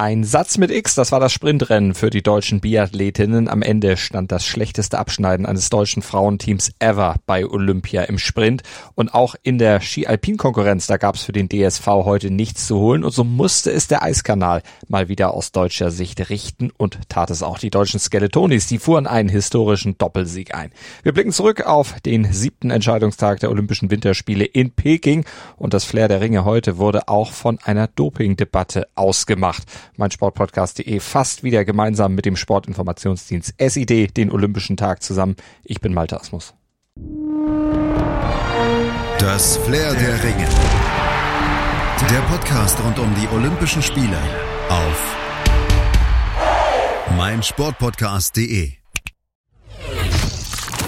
Ein Satz mit X, das war das Sprintrennen für die deutschen Biathletinnen. Am Ende stand das schlechteste Abschneiden eines deutschen Frauenteams ever bei Olympia im Sprint. Und auch in der Ski-Alpin-Konkurrenz, da gab es für den DSV heute nichts zu holen. Und so musste es der Eiskanal mal wieder aus deutscher Sicht richten und tat es auch die deutschen Skeletonis. Die fuhren einen historischen Doppelsieg ein. Wir blicken zurück auf den siebten Entscheidungstag der Olympischen Winterspiele in Peking. Und das Flair der Ringe heute wurde auch von einer Dopingdebatte ausgemacht mein Sportpodcast.de fast wieder gemeinsam mit dem Sportinformationsdienst SID den Olympischen Tag zusammen. Ich bin Malte Asmus. Das Flair der Ringe. Der Podcast rund um die Olympischen Spiele auf meinsportpodcast.de.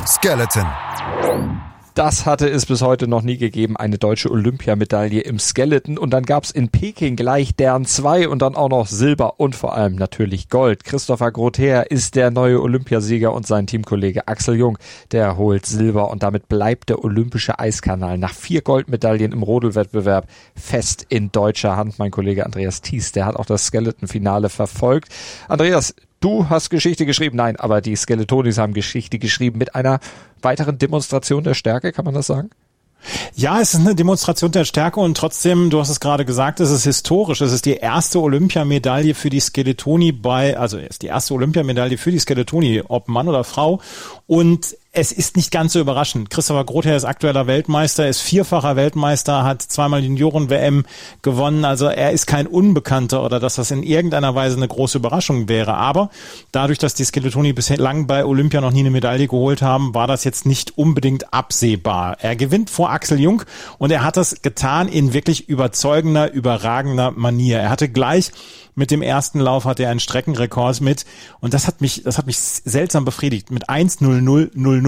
Skeleton. Das hatte es bis heute noch nie gegeben, eine deutsche Olympiamedaille im Skeleton. Und dann gab's in Peking gleich deren zwei und dann auch noch Silber und vor allem natürlich Gold. Christopher Grother ist der neue Olympiasieger und sein Teamkollege Axel Jung, der holt Silber und damit bleibt der olympische Eiskanal nach vier Goldmedaillen im Rodelwettbewerb fest in deutscher Hand. Mein Kollege Andreas Thies, der hat auch das Skeleton-Finale verfolgt. Andreas, Du hast Geschichte geschrieben. Nein, aber die Skeletonis haben Geschichte geschrieben mit einer weiteren Demonstration der Stärke, kann man das sagen? Ja, es ist eine Demonstration der Stärke und trotzdem, du hast es gerade gesagt, es ist historisch. Es ist die erste Olympiamedaille für die Skeletoni bei, also es ist die erste Olympiamedaille für die Skeletoni, ob Mann oder Frau. Und es ist nicht ganz so überraschend. Christopher Grother ist aktueller Weltmeister, ist vierfacher Weltmeister, hat zweimal Junioren-WM gewonnen. Also er ist kein Unbekannter oder dass das in irgendeiner Weise eine große Überraschung wäre. Aber dadurch, dass die Skeletoni bislang bei Olympia noch nie eine Medaille geholt haben, war das jetzt nicht unbedingt absehbar. Er gewinnt vor Axel Jung und er hat das getan in wirklich überzeugender, überragender Manier. Er hatte gleich mit dem ersten Lauf hatte er einen Streckenrekord mit und das hat mich, das hat mich seltsam befriedigt mit 1-0-0-0-0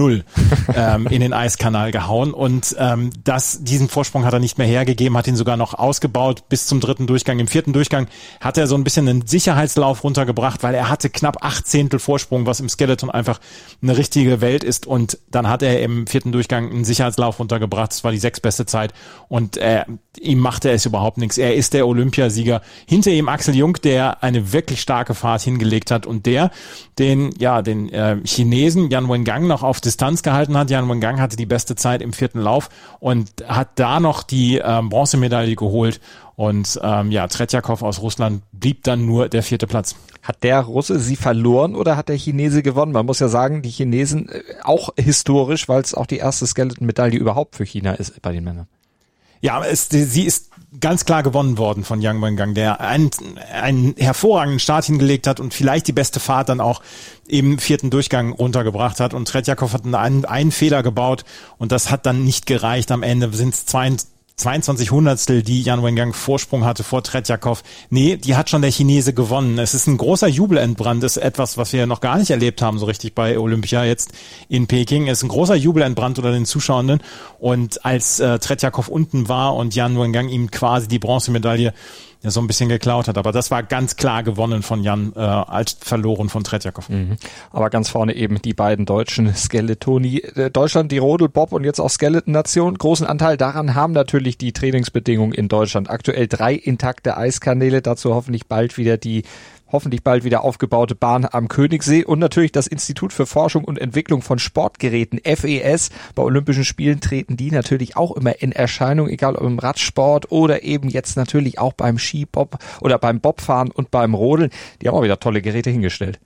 ähm, in den Eiskanal gehauen und ähm, das, diesen Vorsprung hat er nicht mehr hergegeben, hat ihn sogar noch ausgebaut bis zum dritten Durchgang. Im vierten Durchgang hat er so ein bisschen einen Sicherheitslauf runtergebracht, weil er hatte knapp acht Zehntel Vorsprung, was im Skeleton einfach eine richtige Welt ist und dann hat er im vierten Durchgang einen Sicherheitslauf runtergebracht. Das war die sechsbeste Zeit und äh, ihm machte es überhaupt nichts. Er ist der Olympiasieger. Hinter ihm Axel Jung, der eine wirklich starke Fahrt hingelegt hat und der den, ja, den äh, Chinesen Yan Wengang noch auf Distanz gehalten hat. Yan Wengang hatte die beste Zeit im vierten Lauf und hat da noch die äh, Bronzemedaille geholt. Und ähm, ja, Tretjakov aus Russland blieb dann nur der vierte Platz. Hat der Russe sie verloren oder hat der Chinese gewonnen? Man muss ja sagen, die Chinesen äh, auch historisch, weil es auch die erste Skeleton-Medaille überhaupt für China ist bei den Männern. Ja, es, sie ist ganz klar gewonnen worden von Yang Wengang, der einen, einen hervorragenden Start hingelegt hat und vielleicht die beste Fahrt dann auch im vierten Durchgang runtergebracht hat. Und Tretjakov hat einen, einen Fehler gebaut und das hat dann nicht gereicht. Am Ende sind es 22 Hundertstel, die Jan Wengang Vorsprung hatte vor Tretjakov. Nee, die hat schon der Chinese gewonnen. Es ist ein großer Jubelentbrand, ist etwas, was wir noch gar nicht erlebt haben, so richtig bei Olympia jetzt in Peking. Es ist ein großer Jubelentbrand unter den Zuschauenden. Und als äh, Tretjakov unten war und Jan Wengang ihm quasi die Bronzemedaille ja so ein bisschen geklaut hat. Aber das war ganz klar gewonnen von Jan, äh, als verloren von Tretjakov. Mhm. Aber ganz vorne eben die beiden deutschen Skeletoni. Äh, Deutschland, die Rodel, Bob und jetzt auch Skeleton-Nation. Großen Anteil daran haben natürlich die Trainingsbedingungen in Deutschland. Aktuell drei intakte Eiskanäle, dazu hoffentlich bald wieder die hoffentlich bald wieder aufgebaute Bahn am Königssee und natürlich das Institut für Forschung und Entwicklung von Sportgeräten, FES. Bei Olympischen Spielen treten die natürlich auch immer in Erscheinung, egal ob im Radsport oder eben jetzt natürlich auch beim Skibob oder beim Bobfahren und beim Rodeln. Die haben auch wieder tolle Geräte hingestellt.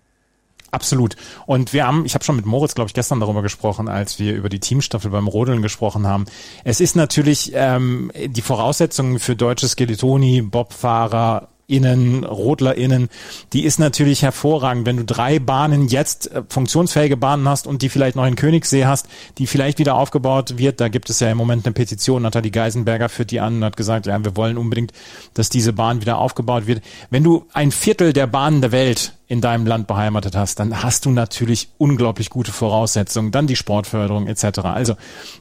Absolut. Und wir haben, ich habe schon mit Moritz, glaube ich, gestern darüber gesprochen, als wir über die Teamstaffel beim Rodeln gesprochen haben. Es ist natürlich ähm, die Voraussetzungen für deutsche Skeletoni, Bobfahrer, Innen, RodlerInnen, die ist natürlich hervorragend. Wenn du drei Bahnen jetzt, äh, funktionsfähige Bahnen hast und die vielleicht noch in Königssee hast, die vielleicht wieder aufgebaut wird, da gibt es ja im Moment eine Petition, Nathalie Geisenberger führt die an und hat gesagt, ja, wir wollen unbedingt, dass diese Bahn wieder aufgebaut wird. Wenn du ein Viertel der Bahnen der Welt in deinem Land beheimatet hast, dann hast du natürlich unglaublich gute Voraussetzungen, dann die Sportförderung etc. Also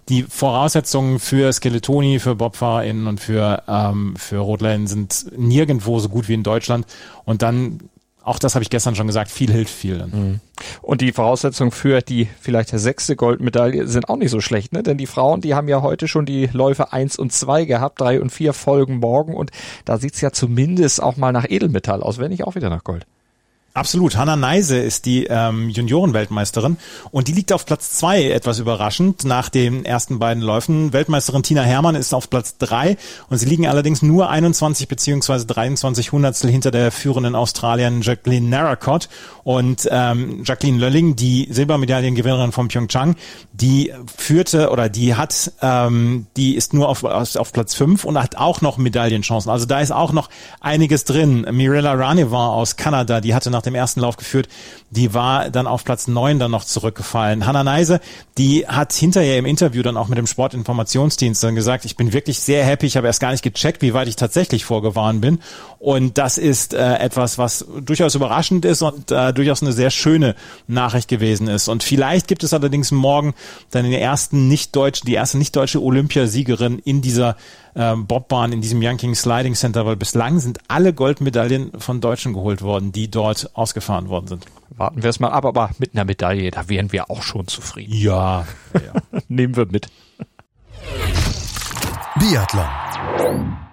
die Voraussetzungen für Skeletoni, für BobfahrerInnen und für, ähm, für RodlerInnen sind nirgendwo so gut wie in Deutschland und dann auch das habe ich gestern schon gesagt, viel hilft viel. Mhm. Und die Voraussetzungen für die vielleicht sechste Goldmedaille sind auch nicht so schlecht, ne? Denn die Frauen, die haben ja heute schon die Läufe eins und zwei gehabt, drei und vier folgen morgen und da sieht's ja zumindest auch mal nach Edelmetall aus, wenn nicht auch wieder nach Gold. Absolut. Hanna Neise ist die ähm, Juniorenweltmeisterin und die liegt auf Platz zwei, etwas überraschend, nach den ersten beiden Läufen. Weltmeisterin Tina Hermann ist auf Platz drei und sie liegen allerdings nur 21 beziehungsweise 23 Hundertstel hinter der führenden Australierin Jacqueline Narracott und ähm, Jacqueline Lölling, die Silbermedaillengewinnerin von Pyeongchang, die führte oder die hat, ähm, die ist nur auf, auf Platz fünf und hat auch noch Medaillenchancen. Also da ist auch noch einiges drin. Mirella Ranevin aus Kanada, die hatte nach dem ersten Lauf geführt. Die war dann auf Platz neun dann noch zurückgefallen. Hanna Neise, die hat hinterher im Interview dann auch mit dem Sportinformationsdienst dann gesagt, ich bin wirklich sehr happy. Ich habe erst gar nicht gecheckt, wie weit ich tatsächlich vorgewarnt bin. Und das ist äh, etwas, was durchaus überraschend ist und äh, durchaus eine sehr schöne Nachricht gewesen ist. Und vielleicht gibt es allerdings morgen dann den ersten nicht-deutschen, die erste nicht-deutsche Olympiasiegerin in dieser ähm, Bobbahn in diesem Young Sliding Center, weil bislang sind alle Goldmedaillen von Deutschen geholt worden, die dort ausgefahren worden sind. Warten wir es mal ab, aber mit einer Medaille, da wären wir auch schon zufrieden. Ja, ja. nehmen wir mit. Biathlon.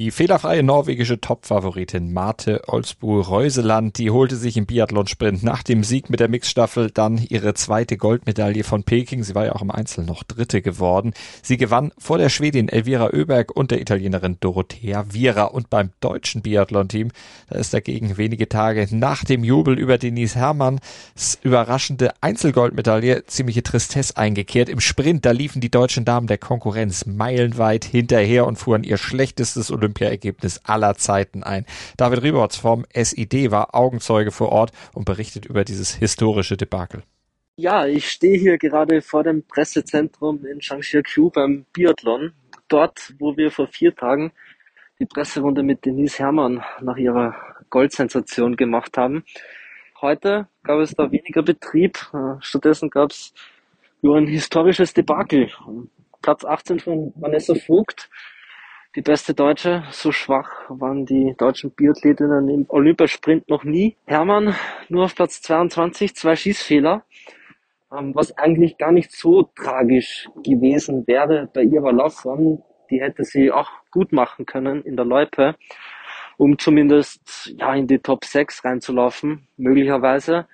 Die fehlerfreie norwegische Topfavoritin Marte Olsbu-Reuseland, die holte sich im Biathlonsprint nach dem Sieg mit der Mixstaffel dann ihre zweite Goldmedaille von Peking. Sie war ja auch im Einzel noch Dritte geworden. Sie gewann vor der Schwedin Elvira Oeberg und der Italienerin Dorothea Viera. Und beim deutschen Biathlon-Team, da ist dagegen wenige Tage nach dem Jubel über Denise Herrmanns überraschende Einzelgoldmedaille ziemliche Tristesse eingekehrt. Im Sprint, da liefen die deutschen Damen der Konkurrenz meilenweit hinterher und fuhren ihr schlechtestes Olymp Olympiaergebnis aller Zeiten ein. David Rieberts vom SID war Augenzeuge vor Ort und berichtet über dieses historische Debakel. Ja, ich stehe hier gerade vor dem Pressezentrum in Changsha-Q beim Biathlon. Dort, wo wir vor vier Tagen die Presserunde mit Denise Herrmann nach ihrer Goldsensation gemacht haben. Heute gab es da weniger Betrieb. Stattdessen gab es nur ein historisches Debakel. Platz 18 von Vanessa Vogt die beste Deutsche. So schwach waren die deutschen Biathletinnen im Olympiasprint noch nie. Hermann nur auf Platz 22, zwei Schießfehler, ähm, was eigentlich gar nicht so tragisch gewesen wäre bei ihrer Laufform. Die hätte sie auch gut machen können in der Loipe, um zumindest ja in die Top 6 reinzulaufen, möglicherweise.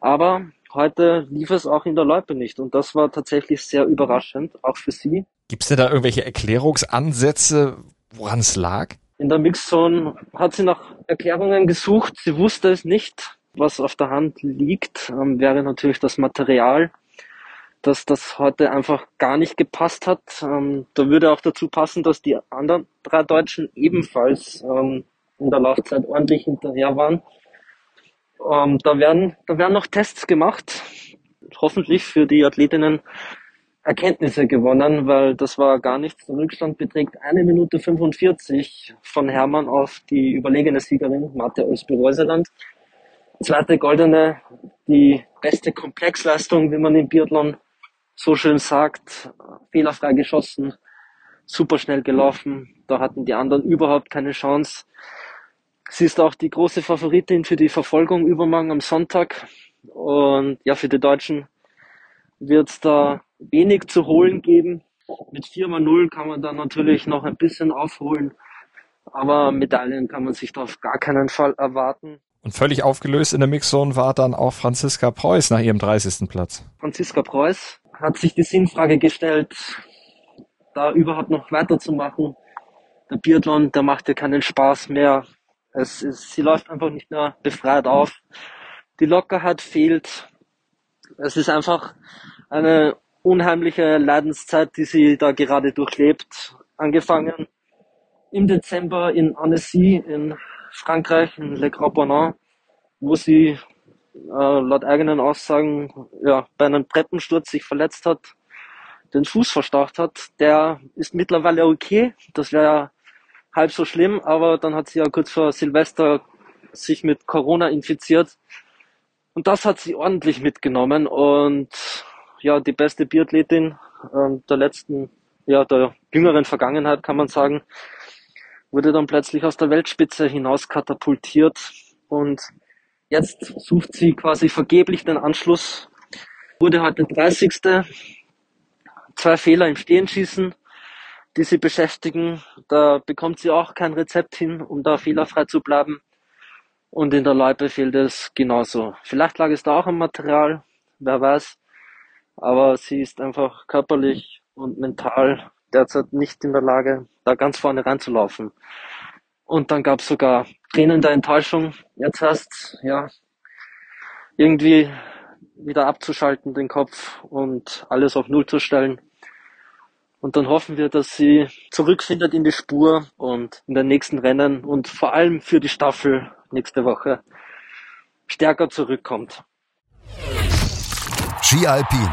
Aber heute lief es auch in der Loipe nicht und das war tatsächlich sehr überraschend, auch für sie. Gibt es denn da irgendwelche Erklärungsansätze, woran es lag? In der Mixzone hat sie nach Erklärungen gesucht. Sie wusste es nicht. Was auf der Hand liegt, ähm, wäre natürlich das Material, dass das heute einfach gar nicht gepasst hat. Ähm, da würde auch dazu passen, dass die anderen drei Deutschen ebenfalls ähm, in der Laufzeit ordentlich hinterher waren. Ähm, da werden, da werden noch Tests gemacht. Hoffentlich für die Athletinnen Erkenntnisse gewonnen, weil das war gar nichts. Der Rückstand beträgt eine Minute 45 von Hermann auf die überlegene Siegerin Mathe Olsby-Reuseland. Zweite goldene, die beste Komplexleistung, wie man im Biathlon so schön sagt, fehlerfrei geschossen, super schnell gelaufen. Da hatten die anderen überhaupt keine Chance. Sie ist auch die große Favoritin für die Verfolgung übermorgen am Sonntag. Und ja, für die Deutschen wird es da wenig zu holen geben. Mit 4 mal 0 kann man dann natürlich noch ein bisschen aufholen. Aber Medaillen kann man sich da auf gar keinen Fall erwarten. Und völlig aufgelöst in der Mixzone war dann auch Franziska Preuß nach ihrem 30. Platz. Franziska Preuß hat sich die Sinnfrage gestellt, da überhaupt noch weiterzumachen. Der Biathlon, der macht ja keinen Spaß mehr. Es ist, sie läuft einfach nicht mehr befreit auf. Die Lockerheit fehlt. Es ist einfach eine unheimliche Leidenszeit, die sie da gerade durchlebt. Angefangen im Dezember in Annecy in Frankreich, in Le Grand Bonan, wo sie äh, laut eigenen Aussagen ja, bei einem Treppensturz sich verletzt hat, den Fuß verstaucht hat. Der ist mittlerweile okay. Das wäre ja halb so schlimm, aber dann hat sie ja kurz vor Silvester sich mit Corona infiziert. Und das hat sie ordentlich mitgenommen und ja die beste Biathletin ähm, der letzten, ja der jüngeren Vergangenheit kann man sagen, wurde dann plötzlich aus der Weltspitze hinaus katapultiert und Jetzt sucht sie quasi vergeblich den Anschluss. Wurde heute 30. Zwei Fehler im Stehenschießen, die sie beschäftigen. Da bekommt sie auch kein Rezept hin, um da fehlerfrei zu bleiben. Und in der Loipe fehlt es genauso. Vielleicht lag es da auch am Material, wer weiß. Aber sie ist einfach körperlich und mental derzeit nicht in der Lage, da ganz vorne reinzulaufen. Und dann gab es sogar Tränen der Enttäuschung. Jetzt heißt ja irgendwie wieder abzuschalten den Kopf und alles auf Null zu stellen. Und dann hoffen wir, dass sie zurückfindet in die Spur und in den nächsten Rennen und vor allem für die Staffel nächste Woche stärker zurückkommt. Ski Alpin.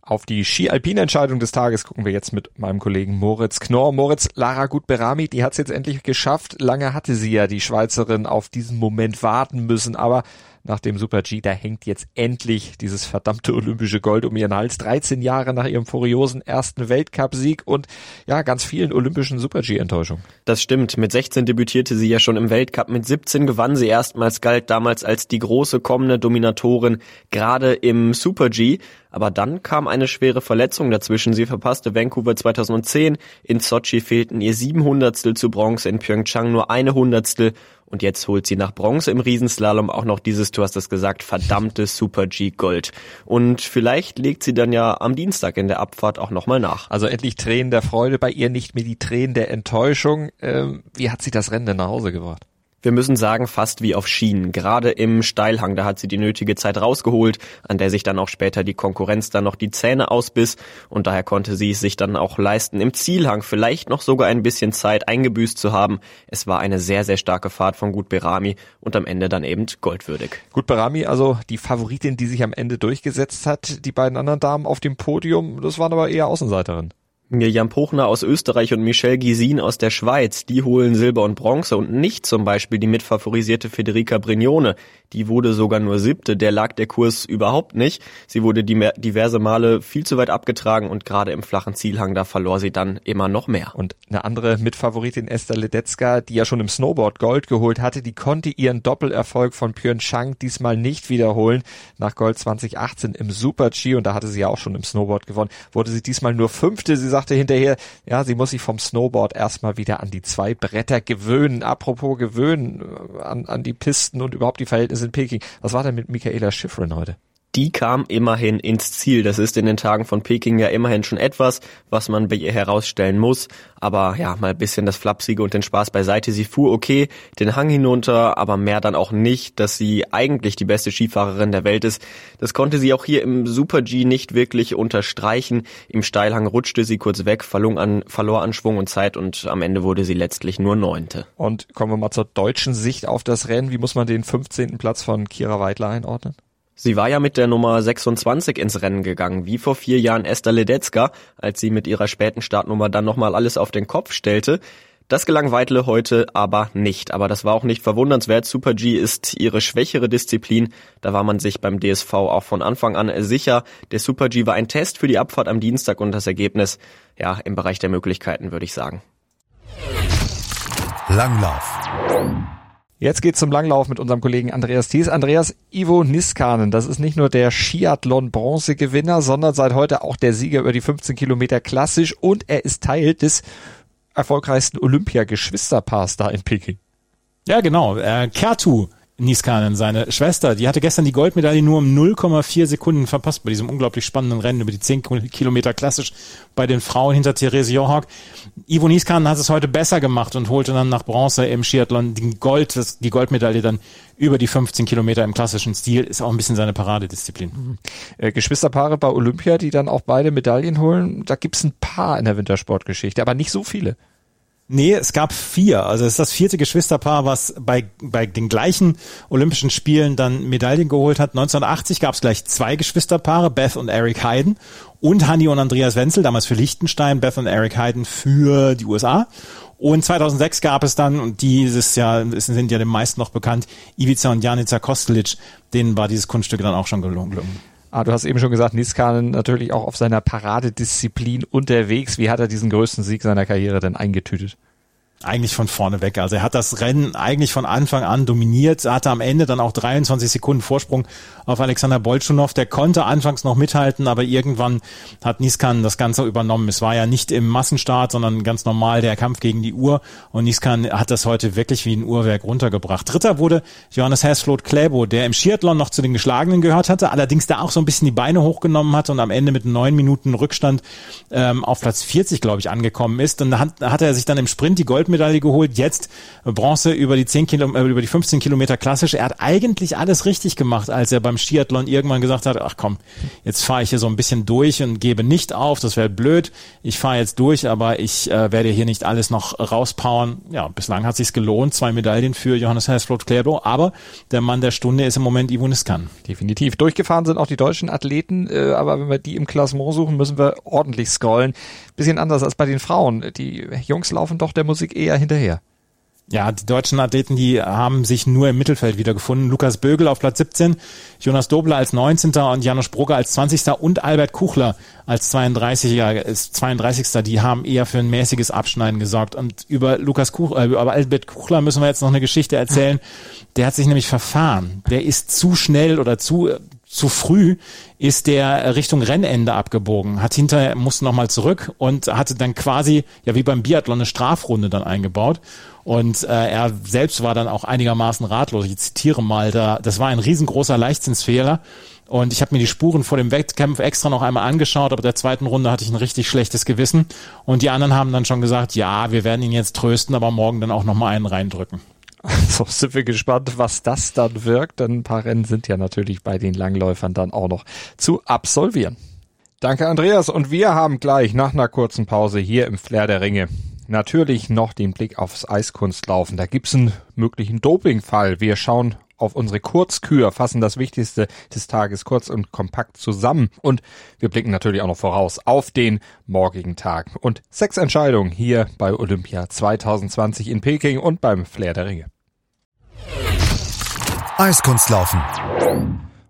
Auf die Ski-Alpin-Entscheidung des Tages gucken wir jetzt mit meinem Kollegen Moritz Knorr. Moritz, Lara Gutberami, die hat es jetzt endlich geschafft. Lange hatte sie ja, die Schweizerin, auf diesen Moment warten müssen, aber nach dem Super G, da hängt jetzt endlich dieses verdammte olympische Gold um ihren Hals. 13 Jahre nach ihrem furiosen ersten Weltcupsieg und ja, ganz vielen olympischen Super G-Enttäuschungen. Das stimmt. Mit 16 debütierte sie ja schon im Weltcup. Mit 17 gewann sie erstmals, galt damals als die große kommende Dominatorin, gerade im Super G. Aber dann kam eine schwere Verletzung dazwischen. Sie verpasste Vancouver 2010. In Sochi fehlten ihr sieben Hundertstel zu Bronze, in Pyeongchang nur eine Hundertstel. Und jetzt holt sie nach Bronze im Riesenslalom auch noch dieses, du hast es gesagt, verdammte Super G Gold. Und vielleicht legt sie dann ja am Dienstag in der Abfahrt auch nochmal nach. Also endlich Tränen der Freude bei ihr, nicht mehr die Tränen der Enttäuschung. Ähm, wie hat sie das Rennen denn nach Hause gebracht? Wir müssen sagen, fast wie auf Schienen. Gerade im Steilhang, da hat sie die nötige Zeit rausgeholt, an der sich dann auch später die Konkurrenz dann noch die Zähne ausbiss und daher konnte sie es sich dann auch leisten, im Zielhang vielleicht noch sogar ein bisschen Zeit eingebüßt zu haben. Es war eine sehr, sehr starke Fahrt von Gut Berami und am Ende dann eben goldwürdig. Gut Berami, also die Favoritin, die sich am Ende durchgesetzt hat, die beiden anderen Damen auf dem Podium, das waren aber eher Außenseiterinnen. Mirjam Pochner aus Österreich und Michelle Gisin aus der Schweiz, die holen Silber und Bronze und nicht zum Beispiel die mitfavorisierte Federica Brignone. Die wurde sogar nur siebte, der lag der Kurs überhaupt nicht. Sie wurde diverse Male viel zu weit abgetragen und gerade im flachen Zielhang, da verlor sie dann immer noch mehr. Und eine andere Mitfavoritin Esther Ledetzka, die ja schon im Snowboard Gold geholt hatte, die konnte ihren Doppelerfolg von Pyeongchang diesmal nicht wiederholen. Nach Gold 2018 im Super G und da hatte sie ja auch schon im Snowboard gewonnen, wurde sie diesmal nur fünfte. Sie sagte hinterher, ja, sie muss sich vom Snowboard erstmal wieder an die zwei Bretter gewöhnen. Apropos gewöhnen, äh, an, an die Pisten und überhaupt die Verhältnisse in Peking. Was war denn mit Michaela Schifrin heute? Die kam immerhin ins Ziel. Das ist in den Tagen von Peking ja immerhin schon etwas, was man bei ihr herausstellen muss. Aber ja, mal ein bisschen das Flapsige und den Spaß beiseite. Sie fuhr okay den Hang hinunter, aber mehr dann auch nicht, dass sie eigentlich die beste Skifahrerin der Welt ist. Das konnte sie auch hier im Super G nicht wirklich unterstreichen. Im Steilhang rutschte sie kurz weg, verlor an, verlor an Schwung und Zeit und am Ende wurde sie letztlich nur Neunte. Und kommen wir mal zur deutschen Sicht auf das Rennen. Wie muss man den 15. Platz von Kira Weidler einordnen? Sie war ja mit der Nummer 26 ins Rennen gegangen, wie vor vier Jahren Esther Ledetzka, als sie mit ihrer späten Startnummer dann nochmal alles auf den Kopf stellte. Das gelang Weitle heute aber nicht. Aber das war auch nicht verwundernswert. Super G ist ihre schwächere Disziplin. Da war man sich beim DSV auch von Anfang an sicher. Der Super G war ein Test für die Abfahrt am Dienstag und das Ergebnis, ja, im Bereich der Möglichkeiten, würde ich sagen. Langlauf. Jetzt geht's zum Langlauf mit unserem Kollegen Andreas Thies. Andreas Ivo Niskanen, das ist nicht nur der Skiathlon-Bronzegewinner, sondern seit heute auch der Sieger über die 15 Kilometer klassisch und er ist Teil des erfolgreichsten Olympia-Geschwisterpaars da in Peking. Ja, genau. Äh, Kertu Niskanen, seine Schwester, die hatte gestern die Goldmedaille nur um 0,4 Sekunden verpasst bei diesem unglaublich spannenden Rennen über die 10 Kilometer klassisch bei den Frauen hinter Therese Johawk. Ivo Niskanen hat es heute besser gemacht und holte dann nach Bronze im Skiathlon die Gold, die Goldmedaille dann über die 15 Kilometer im klassischen Stil, ist auch ein bisschen seine Paradedisziplin. Mhm. Äh, Geschwisterpaare bei Olympia, die dann auch beide Medaillen holen, da gibt's ein paar in der Wintersportgeschichte, aber nicht so viele. Nee, es gab vier. Also es ist das vierte Geschwisterpaar, was bei, bei den gleichen Olympischen Spielen dann Medaillen geholt hat. 1980 gab es gleich zwei Geschwisterpaare, Beth und Eric Hayden und Hanni und Andreas Wenzel, damals für Liechtenstein, Beth und Eric Hayden für die USA. Und 2006 gab es dann, und dieses Jahr sind ja den meisten noch bekannt, Ivica und Janica Kostelic, denen war dieses Kunststück dann auch schon gelungen. Ah, du hast eben schon gesagt, Niskanen natürlich auch auf seiner Paradedisziplin unterwegs. Wie hat er diesen größten Sieg seiner Karriere denn eingetütet? Eigentlich von vorne weg. Also er hat das Rennen eigentlich von Anfang an dominiert, hatte am Ende dann auch 23 Sekunden Vorsprung auf Alexander Bolschunow. Der konnte anfangs noch mithalten, aber irgendwann hat Niskan das Ganze übernommen. Es war ja nicht im Massenstart, sondern ganz normal der Kampf gegen die Uhr und Niskan hat das heute wirklich wie ein Uhrwerk runtergebracht. Dritter wurde Johannes Hersflot Kläbo, der im Skiathlon noch zu den Geschlagenen gehört hatte, allerdings da auch so ein bisschen die Beine hochgenommen hat und am Ende mit neun Minuten Rückstand ähm, auf Platz 40, glaube ich, angekommen ist. Und da hat, hat er sich dann im Sprint die Goldmedaille geholt, jetzt Bronze über die 10 Kilo, äh, über die 15 Kilometer klassisch. Er hat eigentlich alles richtig gemacht, als er beim Skiathlon irgendwann gesagt hat, ach komm, jetzt fahre ich hier so ein bisschen durch und gebe nicht auf, das wäre blöd. Ich fahre jetzt durch, aber ich äh, werde hier nicht alles noch rauspowern. Ja, bislang hat sich's gelohnt, zwei Medaillen für Johannes Hersflot Kläbo, aber der Mann der Stunde ist im Moment Ivo Niskan. Definitiv. Durchgefahren sind auch die deutschen Athleten, äh, aber wenn wir die im Klassement suchen, müssen wir ordentlich scrollen. Bisschen anders als bei den Frauen. Die Jungs laufen doch der Musik eher hinterher. Ja, die deutschen Athleten, die haben sich nur im Mittelfeld wiedergefunden. Lukas Bögel auf Platz 17, Jonas Dobler als 19. und Janusz Brugger als 20. und Albert Kuchler als 32er, 32. Die haben eher für ein mäßiges Abschneiden gesorgt. Und über Lukas Kuch, äh, über Albert Kuchler müssen wir jetzt noch eine Geschichte erzählen. Der hat sich nämlich verfahren. Der ist zu schnell oder zu zu früh ist der Richtung Rennende abgebogen, hat hinterher, musste nochmal zurück und hatte dann quasi, ja wie beim Biathlon, eine Strafrunde dann eingebaut. Und äh, er selbst war dann auch einigermaßen ratlos. Ich zitiere mal, da, das war ein riesengroßer Leichtsinnsfehler. Und ich habe mir die Spuren vor dem Wettkampf extra noch einmal angeschaut, aber der zweiten Runde hatte ich ein richtig schlechtes Gewissen. Und die anderen haben dann schon gesagt, ja, wir werden ihn jetzt trösten, aber morgen dann auch nochmal einen reindrücken. So sind wir gespannt, was das dann wirkt, denn ein paar Rennen sind ja natürlich bei den Langläufern dann auch noch zu absolvieren. Danke Andreas und wir haben gleich nach einer kurzen Pause hier im Flair der Ringe natürlich noch den Blick aufs Eiskunstlaufen. Da gibt's einen möglichen Dopingfall. Wir schauen auf unsere Kurzkür, fassen das Wichtigste des Tages kurz und kompakt zusammen und wir blicken natürlich auch noch voraus auf den morgigen Tag und sechs Entscheidungen hier bei Olympia 2020 in Peking und beim Flair der Ringe. Eiskunstlaufen.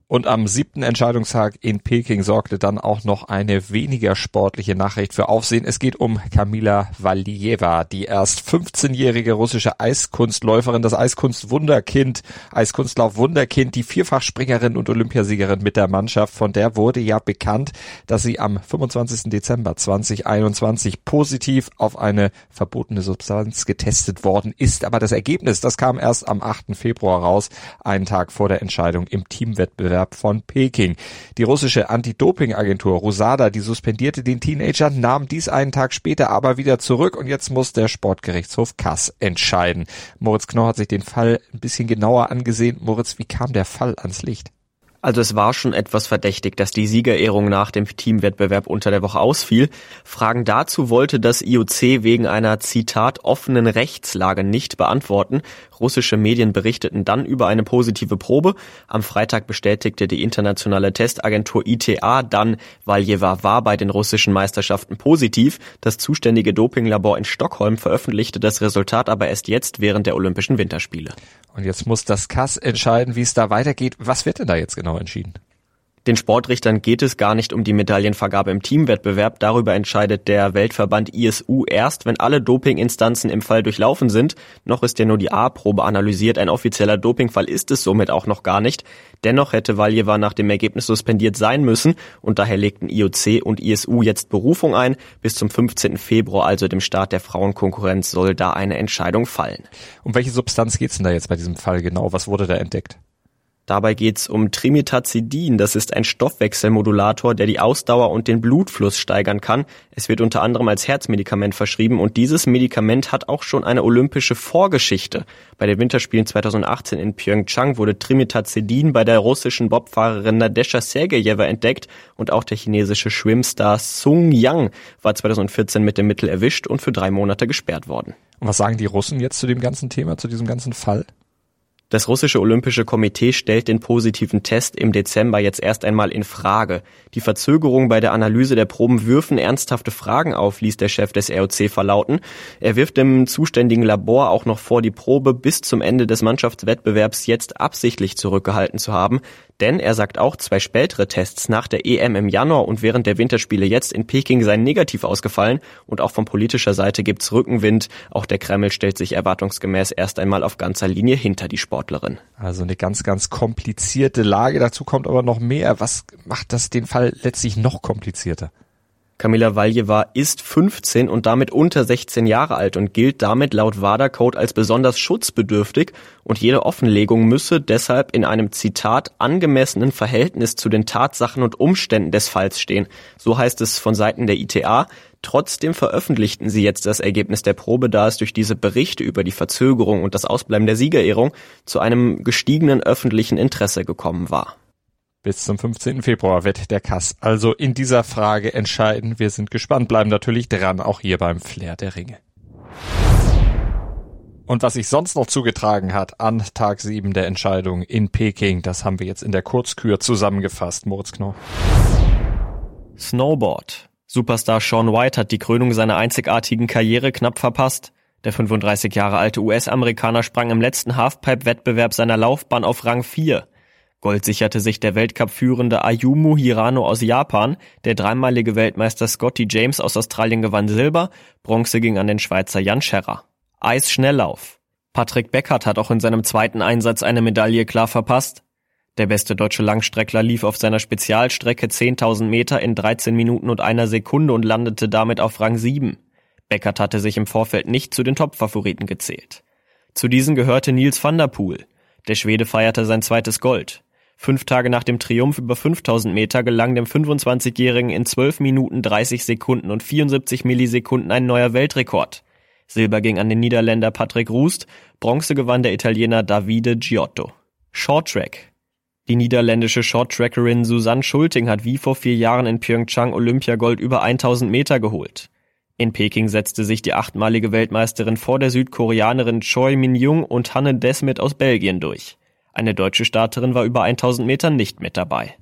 Und am siebten Entscheidungstag in Peking sorgte dann auch noch eine weniger sportliche Nachricht für Aufsehen. Es geht um Kamila Valieva, die erst 15-jährige russische Eiskunstläuferin, das Eiskunstwunderkind, Eiskunstlauf-Wunderkind, die Vierfachspringerin und Olympiasiegerin mit der Mannschaft. Von der wurde ja bekannt, dass sie am 25. Dezember 2021 positiv auf eine verbotene Substanz getestet worden ist. Aber das Ergebnis, das kam erst am 8. Februar raus, einen Tag vor der Entscheidung im Teamwettbewerb Wettbewerb von Peking. Die russische Anti-Doping-Agentur Rosada, die suspendierte den Teenager, nahm dies einen Tag später aber wieder zurück und jetzt muss der Sportgerichtshof Kass entscheiden. Moritz Knorr hat sich den Fall ein bisschen genauer angesehen. Moritz, wie kam der Fall ans Licht? Also es war schon etwas verdächtig, dass die Siegerehrung nach dem Teamwettbewerb unter der Woche ausfiel. Fragen dazu wollte das IOC wegen einer Zitat offenen Rechtslage nicht beantworten. Russische Medien berichteten dann über eine positive Probe. Am Freitag bestätigte die internationale Testagentur ITA dann, Valjeva war bei den russischen Meisterschaften positiv. Das zuständige Dopinglabor in Stockholm veröffentlichte das Resultat aber erst jetzt während der Olympischen Winterspiele. Und jetzt muss das Kass entscheiden, wie es da weitergeht. Was wird denn da jetzt genau entschieden? Den Sportrichtern geht es gar nicht um die Medaillenvergabe im Teamwettbewerb. Darüber entscheidet der Weltverband ISU erst, wenn alle Dopinginstanzen im Fall durchlaufen sind. Noch ist ja nur die A-Probe analysiert. Ein offizieller Dopingfall ist es somit auch noch gar nicht. Dennoch hätte Valjeva nach dem Ergebnis suspendiert sein müssen und daher legten IOC und ISU jetzt Berufung ein. Bis zum 15. Februar, also dem Start der Frauenkonkurrenz, soll da eine Entscheidung fallen. Um welche Substanz geht's denn da jetzt bei diesem Fall genau? Was wurde da entdeckt? Dabei geht's um Trimetazidin. Das ist ein Stoffwechselmodulator, der die Ausdauer und den Blutfluss steigern kann. Es wird unter anderem als Herzmedikament verschrieben und dieses Medikament hat auch schon eine olympische Vorgeschichte. Bei den Winterspielen 2018 in Pyeongchang wurde Trimetazidin bei der russischen Bobfahrerin Nadesha Sergejeva entdeckt und auch der chinesische Schwimmstar Sung Yang war 2014 mit dem Mittel erwischt und für drei Monate gesperrt worden. Und was sagen die Russen jetzt zu dem ganzen Thema, zu diesem ganzen Fall? Das russische Olympische Komitee stellt den positiven Test im Dezember jetzt erst einmal in Frage. Die Verzögerung bei der Analyse der Proben würfen ernsthafte Fragen auf, ließ der Chef des ROC verlauten. Er wirft dem zuständigen Labor auch noch vor, die Probe bis zum Ende des Mannschaftswettbewerbs jetzt absichtlich zurückgehalten zu haben. Denn er sagt auch, zwei spätere Tests nach der EM im Januar und während der Winterspiele jetzt in Peking seien negativ ausgefallen und auch von politischer Seite gibt's Rückenwind. Auch der Kreml stellt sich erwartungsgemäß erst einmal auf ganzer Linie hinter die Sportlerin. Also eine ganz, ganz komplizierte Lage. Dazu kommt aber noch mehr. Was macht das den Fall letztlich noch komplizierter? Kamila Valjeva ist 15 und damit unter 16 Jahre alt und gilt damit laut WADA-Code als besonders schutzbedürftig und jede Offenlegung müsse deshalb in einem Zitat angemessenen Verhältnis zu den Tatsachen und Umständen des Falls stehen. So heißt es von Seiten der ITA. Trotzdem veröffentlichten sie jetzt das Ergebnis der Probe, da es durch diese Berichte über die Verzögerung und das Ausbleiben der Siegerehrung zu einem gestiegenen öffentlichen Interesse gekommen war. Bis zum 15. Februar wird der Kass also in dieser Frage entscheiden. Wir sind gespannt, bleiben natürlich dran, auch hier beim Flair der Ringe. Und was sich sonst noch zugetragen hat an Tag 7 der Entscheidung in Peking, das haben wir jetzt in der Kurzkür zusammengefasst. Moritz Knorr. Snowboard. Superstar Sean White hat die Krönung seiner einzigartigen Karriere knapp verpasst. Der 35 Jahre alte US-Amerikaner sprang im letzten Halfpipe-Wettbewerb seiner Laufbahn auf Rang 4. Gold sicherte sich der Weltcup-führende Ayumu Hirano aus Japan, der dreimalige Weltmeister Scotty James aus Australien gewann Silber, Bronze ging an den Schweizer Jan Scherrer. Eisschnelllauf. Patrick Beckert hat auch in seinem zweiten Einsatz eine Medaille klar verpasst. Der beste deutsche Langstreckler lief auf seiner Spezialstrecke 10.000 Meter in 13 Minuten und einer Sekunde und landete damit auf Rang 7. Beckert hatte sich im Vorfeld nicht zu den Top-Favoriten gezählt. Zu diesen gehörte Nils van der Poel. Der Schwede feierte sein zweites Gold. Fünf Tage nach dem Triumph über 5000 Meter gelang dem 25-Jährigen in 12 Minuten 30 Sekunden und 74 Millisekunden ein neuer Weltrekord. Silber ging an den Niederländer Patrick Rust, Bronze gewann der Italiener Davide Giotto. Shorttrack. Die niederländische Shorttrackerin Susanne Schulting hat wie vor vier Jahren in Pyeongchang Olympiagold über 1000 Meter geholt. In Peking setzte sich die achtmalige Weltmeisterin vor der Südkoreanerin Choi Min-jung und Hanne Desmet aus Belgien durch. Eine deutsche Starterin war über 1000 Metern nicht mit dabei.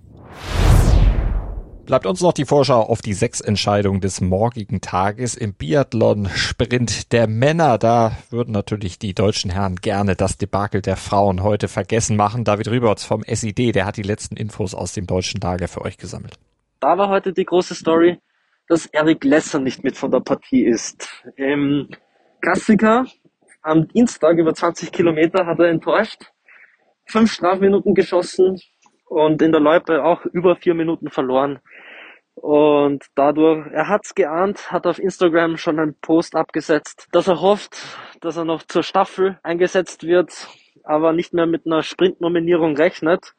Bleibt uns noch die Vorschau auf die sechs Entscheidungen des morgigen Tages im Biathlon-Sprint der Männer. Da würden natürlich die deutschen Herren gerne das Debakel der Frauen heute vergessen machen. David Rüberts vom SID, der hat die letzten Infos aus dem deutschen Lager für euch gesammelt. Da war heute die große Story, dass Eric Lesser nicht mit von der Partie ist. Im Klassiker am Dienstag über 20 Kilometer hat er enttäuscht fünf Strafminuten geschossen und in der Loipe auch über vier Minuten verloren. Und dadurch, er hat's geahnt, hat auf Instagram schon einen Post abgesetzt, dass er hofft, dass er noch zur Staffel eingesetzt wird, aber nicht mehr mit einer Sprintnominierung rechnet.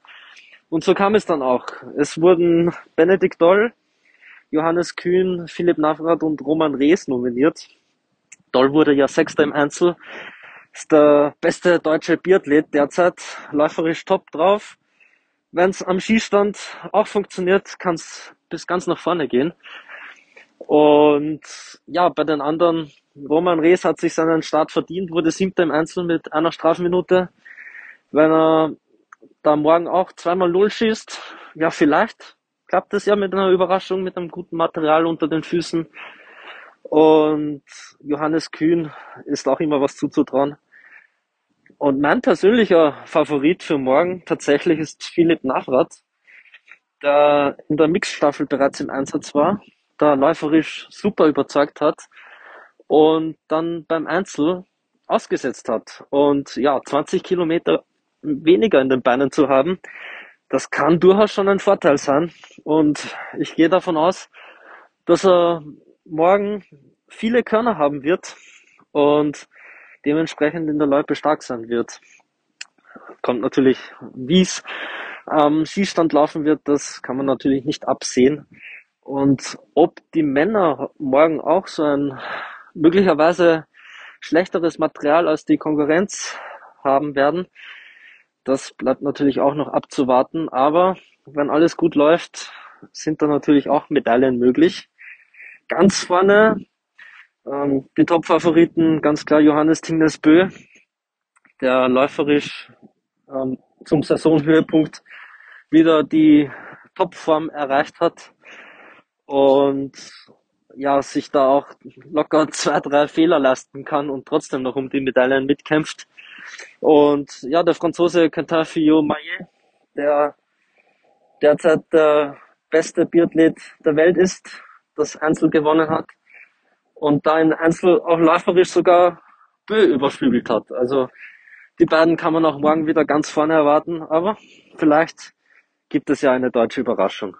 Und so kam es dann auch. Es wurden Benedikt Doll, Johannes Kühn, Philipp Navrat und Roman Rees nominiert. Doll wurde ja Sechster im Einzel, ist der beste deutsche Biathlet derzeit, läuferisch top drauf. Wenn es am Skistand auch funktioniert, kann es bis ganz nach vorne gehen. Und ja, bei den anderen, Roman Rees hat sich seinen Start verdient, wurde siebter im Einzel mit einer Strafminute. Wenn er da morgen auch zweimal Null schießt, ja, vielleicht klappt es ja mit einer Überraschung, mit einem guten Material unter den Füßen. Und Johannes Kühn ist auch immer was zuzutrauen. Und mein persönlicher Favorit für morgen tatsächlich ist Philipp Navrat, der in der Mixstaffel bereits im Einsatz war, da läuferisch super überzeugt hat und dann beim Einzel ausgesetzt hat. Und ja, 20 Kilometer weniger in den Beinen zu haben, das kann durchaus schon ein Vorteil sein. Und ich gehe davon aus, dass er morgen viele Körner haben wird und dementsprechend in der Loipe stark sein wird. Kommt natürlich, wie es am Skistand laufen wird, das kann man natürlich nicht absehen. Und ob die Männer morgen auch so ein möglicherweise schlechteres Material als die Konkurrenz haben werden, das bleibt natürlich auch noch abzuwarten. Aber wenn alles gut läuft, sind da natürlich auch Medaillen möglich. Ganz vorne ähm, die Top-Favoriten, ganz klar Johannes Tingnesbö, der läuferisch ähm, zum Saisonhöhepunkt wieder die Topform erreicht hat und ja, sich da auch locker zwei, drei Fehler leisten kann und trotzdem noch um die Medaillen mitkämpft. Und ja, der Franzose Quentin Fillot-Maillet, der derzeit der beste Biathlet der Welt ist, das Einzel gewonnen hat und da in Einzel auch läuferisch sogar Bö überflügelt hat. Also die beiden kann man auch morgen wieder ganz vorne erwarten, aber vielleicht gibt es ja eine deutsche Überraschung.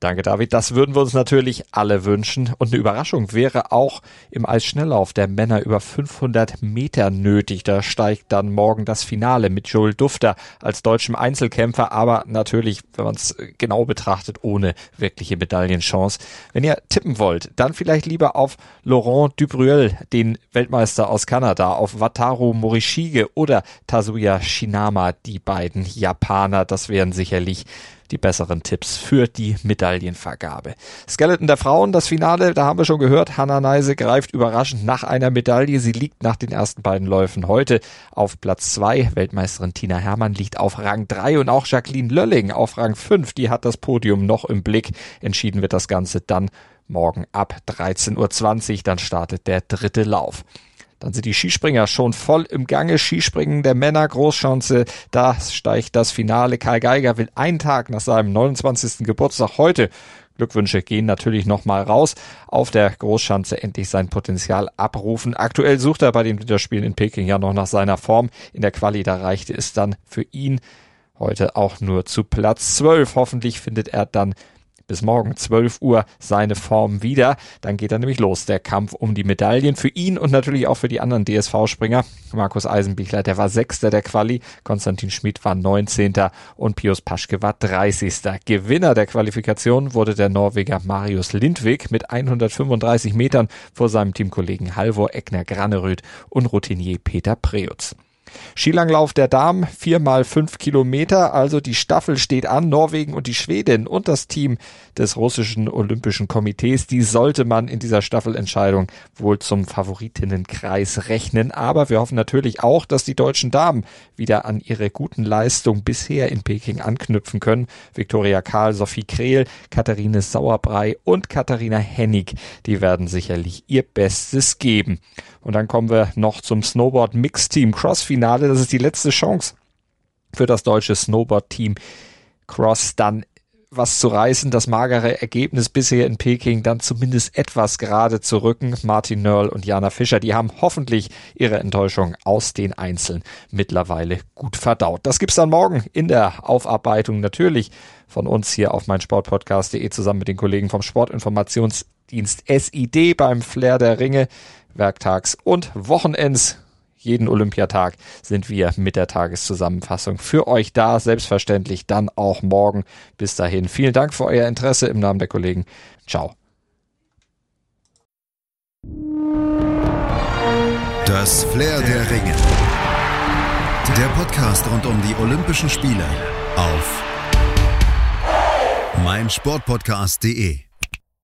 Danke, David. Das würden wir uns natürlich alle wünschen. Und eine Überraschung wäre auch im Eisschnelllauf der Männer über 500 Meter nötig. Da steigt dann morgen das Finale mit Joel Dufter als deutschem Einzelkämpfer, aber natürlich, wenn man es genau betrachtet, ohne wirkliche Medaillenchance. Wenn ihr tippen wollt, dann vielleicht lieber auf Laurent Dubreuil, den Weltmeister aus Kanada, auf Wataru Morishige oder Tazuya Shinama, die beiden Japaner. Das wären sicherlich die besseren Tipps für die Medaillenvergabe. Skeleton der Frauen, das Finale, da haben wir schon gehört, Hanna Neise greift überraschend nach einer Medaille. Sie liegt nach den ersten beiden Läufen heute auf Platz zwei. Weltmeisterin Tina Hermann liegt auf Rang drei und auch Jacqueline Lölling auf Rang fünf. Die hat das Podium noch im Blick. Entschieden wird das Ganze dann morgen ab 13.20 Uhr. Dann startet der dritte Lauf. Dann sind die Skispringer schon voll im Gange. Skispringen der Männer, Großschanze, da steigt das Finale. Kai Geiger will einen Tag nach seinem 29. Geburtstag heute Glückwünsche gehen natürlich nochmal raus. Auf der Großschanze endlich sein Potenzial abrufen. Aktuell sucht er bei den Winterspielen in Peking ja noch nach seiner Form. In der Quali, da reichte es dann für ihn heute auch nur zu Platz 12. Hoffentlich findet er dann bis morgen 12 Uhr seine Form wieder. Dann geht er nämlich los, der Kampf um die Medaillen für ihn und natürlich auch für die anderen DSV-Springer. Markus Eisenbichler, der war Sechster der Quali, Konstantin Schmid war 19. und Pius Paschke war 30. Gewinner der Qualifikation wurde der Norweger Marius Lindwig mit 135 Metern vor seinem Teamkollegen Halvor Egner Graneröd und Routinier Peter Preutz. Skilanglauf der Damen, viermal fünf Kilometer, also die Staffel steht an. Norwegen und die Schwedin und das Team des russischen Olympischen Komitees, die sollte man in dieser Staffelentscheidung wohl zum Favoritenkreis rechnen. Aber wir hoffen natürlich auch, dass die deutschen Damen wieder an ihre guten Leistungen bisher in Peking anknüpfen können. Viktoria Karl, Sophie Krehl, Katharine Sauerbrei und Katharina Hennig, die werden sicherlich ihr Bestes geben. Und dann kommen wir noch zum Snowboard Mix Team Cross Finale. Das ist die letzte Chance für das deutsche Snowboard Team Cross dann was zu reißen, das magere Ergebnis bisher in Peking dann zumindest etwas gerade zu rücken. Martin Nörl und Jana Fischer, die haben hoffentlich ihre Enttäuschung aus den Einzeln mittlerweile gut verdaut. Das gibt's dann morgen in der Aufarbeitung natürlich von uns hier auf meinsportpodcast.de zusammen mit den Kollegen vom Sportinformationsdienst SID beim Flair der Ringe werktags und Wochenends. Jeden Olympiatag sind wir mit der Tageszusammenfassung für euch da. Selbstverständlich dann auch morgen. Bis dahin. Vielen Dank für euer Interesse im Namen der Kollegen. Ciao. Das Flair der Ringe. Der Podcast rund um die Olympischen Spiele auf meinsportpodcast.de.